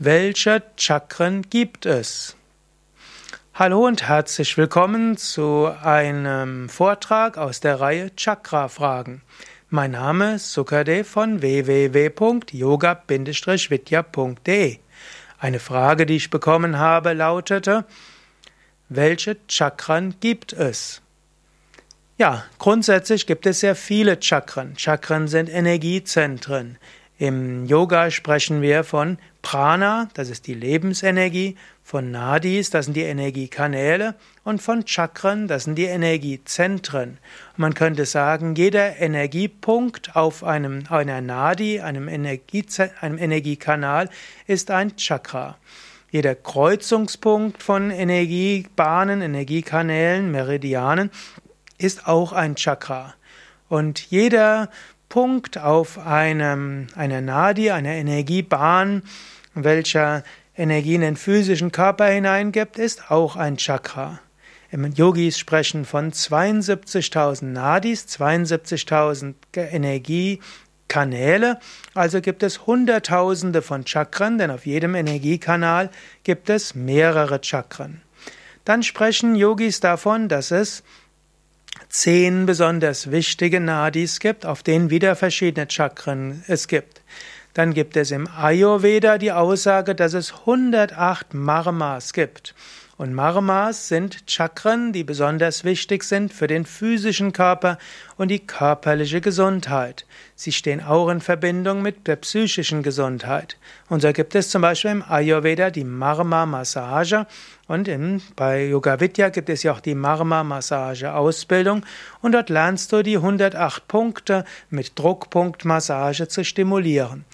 Welche Chakren gibt es? Hallo und herzlich willkommen zu einem Vortrag aus der Reihe Chakra-Fragen. Mein Name ist Sukadev von www.yoga-vidya.de. Eine Frage, die ich bekommen habe, lautete, welche Chakren gibt es? Ja, grundsätzlich gibt es sehr viele Chakren. Chakren sind Energiezentren. Im Yoga sprechen wir von Prana, das ist die Lebensenergie, von Nadis, das sind die Energiekanäle, und von Chakren, das sind die Energiezentren. man könnte sagen, jeder Energiepunkt auf einem, einer Nadi, einem, einem Energiekanal, ist ein Chakra. Jeder Kreuzungspunkt von Energiebahnen, Energiekanälen, Meridianen ist auch ein Chakra. Und jeder Punkt auf einem, einer Nadi, einer Energiebahn, welcher Energie in den physischen Körper hineingibt, ist auch ein Chakra. Yogis sprechen von 72.000 Nadis, 72.000 Energiekanäle, also gibt es Hunderttausende von Chakren, denn auf jedem Energiekanal gibt es mehrere Chakren. Dann sprechen Yogis davon, dass es zehn besonders wichtige Nadis gibt, auf denen wieder verschiedene Chakren es gibt. Dann gibt es im Ayurveda die Aussage, dass es 108 Marmas gibt. Und Marmas sind Chakren, die besonders wichtig sind für den physischen Körper und die körperliche Gesundheit. Sie stehen auch in Verbindung mit der psychischen Gesundheit. Und so gibt es zum Beispiel im Ayurveda die Marma-Massage und in, bei Yoga Vidya gibt es ja auch die Marma-Massage-Ausbildung und dort lernst du die 108 Punkte mit Druckpunktmassage zu stimulieren.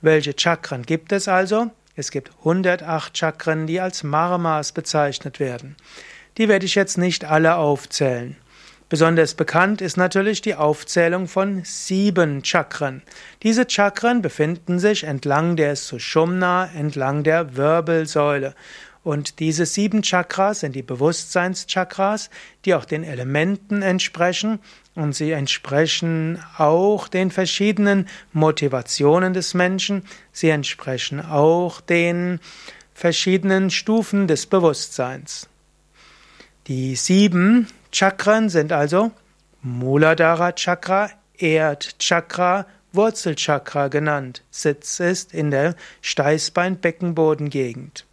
Welche Chakren gibt es also? Es gibt 108 Chakren, die als Marmas bezeichnet werden. Die werde ich jetzt nicht alle aufzählen. Besonders bekannt ist natürlich die Aufzählung von sieben Chakren. Diese Chakren befinden sich entlang der Sushumna, entlang der Wirbelsäule. Und diese sieben Chakras sind die Bewusstseinschakras, die auch den Elementen entsprechen und sie entsprechen auch den verschiedenen Motivationen des Menschen, sie entsprechen auch den verschiedenen Stufen des Bewusstseins. Die sieben Chakren sind also Muladhara Chakra, Erdchakra, Wurzelchakra genannt. Sitz ist in der Steißbein-Beckenbodengegend.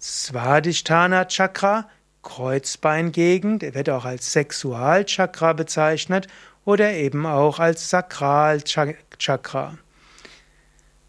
Svadhisthana Chakra, Kreuzbeingegend, wird auch als Sexualchakra bezeichnet oder eben auch als Sakralchakra.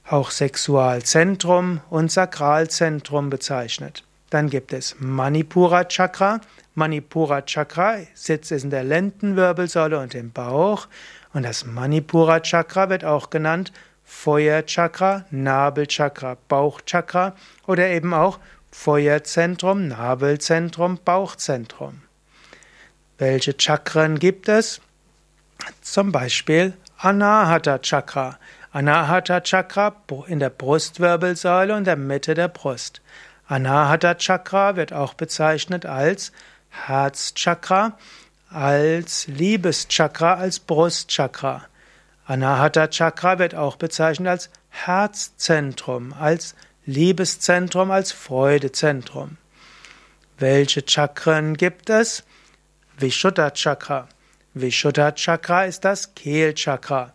Auch Sexualzentrum und Sakralzentrum bezeichnet. Dann gibt es Manipura Chakra. Manipura Chakra sitzt in der Lendenwirbelsäule und im Bauch. Und das Manipura Chakra wird auch genannt Feuerchakra, Nabelchakra, Bauchchakra oder eben auch Feuerzentrum, Nabelzentrum, Bauchzentrum. Welche Chakren gibt es? Zum Beispiel Anahata Chakra. Anahata Chakra in der Brustwirbelsäule und der Mitte der Brust. Anahata Chakra wird auch bezeichnet als Herzchakra, als Liebeschakra, als Brustchakra. Anahata Chakra wird auch bezeichnet als Herzzentrum, als Liebeszentrum als Freudezentrum. Welche Chakren gibt es? Vishuddha Chakra. Vishuddha Chakra ist das Kehlchakra.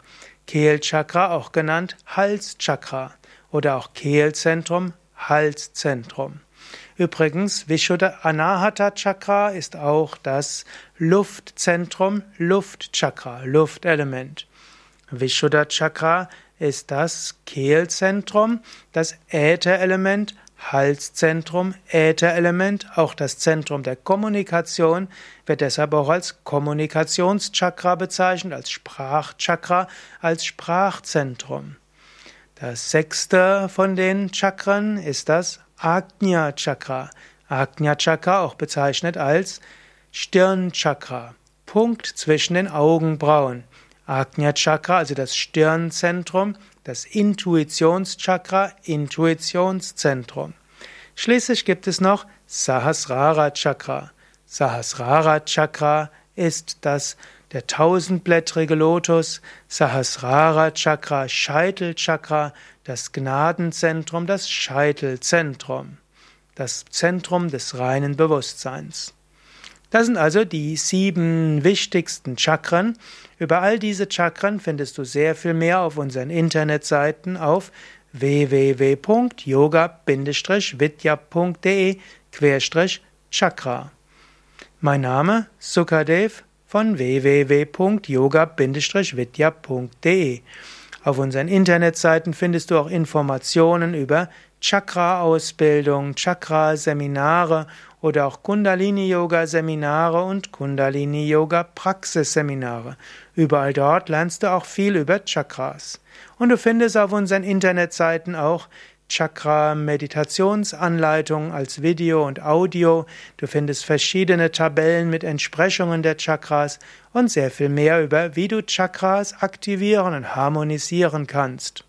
Kehlchakra auch genannt Halschakra oder auch Kehlzentrum, Halszentrum. Übrigens, Vishuddha Anahata Chakra ist auch das Luftzentrum, Luftchakra, Luftelement. Vishuddha Chakra ist das Kehlzentrum, das Ätherelement, Halszentrum, Ätherelement, auch das Zentrum der Kommunikation, wird deshalb auch als Kommunikationschakra bezeichnet, als Sprachchakra, als Sprachzentrum. Das sechste von den Chakren ist das Agnya Chakra. Agnya Chakra auch bezeichnet als Stirnchakra, Punkt zwischen den Augenbrauen. Agnya Chakra, also das Stirnzentrum, das Intuitionschakra, Intuitionszentrum. Schließlich gibt es noch Sahasrara Chakra. Sahasrara Chakra ist das der tausendblättrige Lotus, Sahasrara Chakra, Scheitelchakra, das Gnadenzentrum, das Scheitelzentrum, das Zentrum des reinen Bewusstseins. Das sind also die sieben wichtigsten Chakren. Über all diese Chakren findest du sehr viel mehr auf unseren Internetseiten auf www.yoga-vidya.de-chakra. Mein Name Sukadev von www.yoga-vidya.de. Auf unseren Internetseiten findest du auch Informationen über Chakra-Ausbildung, Chakra-Seminare oder auch Kundalini-Yoga-Seminare und Kundalini-Yoga-Praxisseminare. Überall dort lernst du auch viel über Chakras. Und du findest auf unseren Internetseiten auch Chakra-Meditationsanleitungen als Video und Audio. Du findest verschiedene Tabellen mit Entsprechungen der Chakras und sehr viel mehr über, wie du Chakras aktivieren und harmonisieren kannst.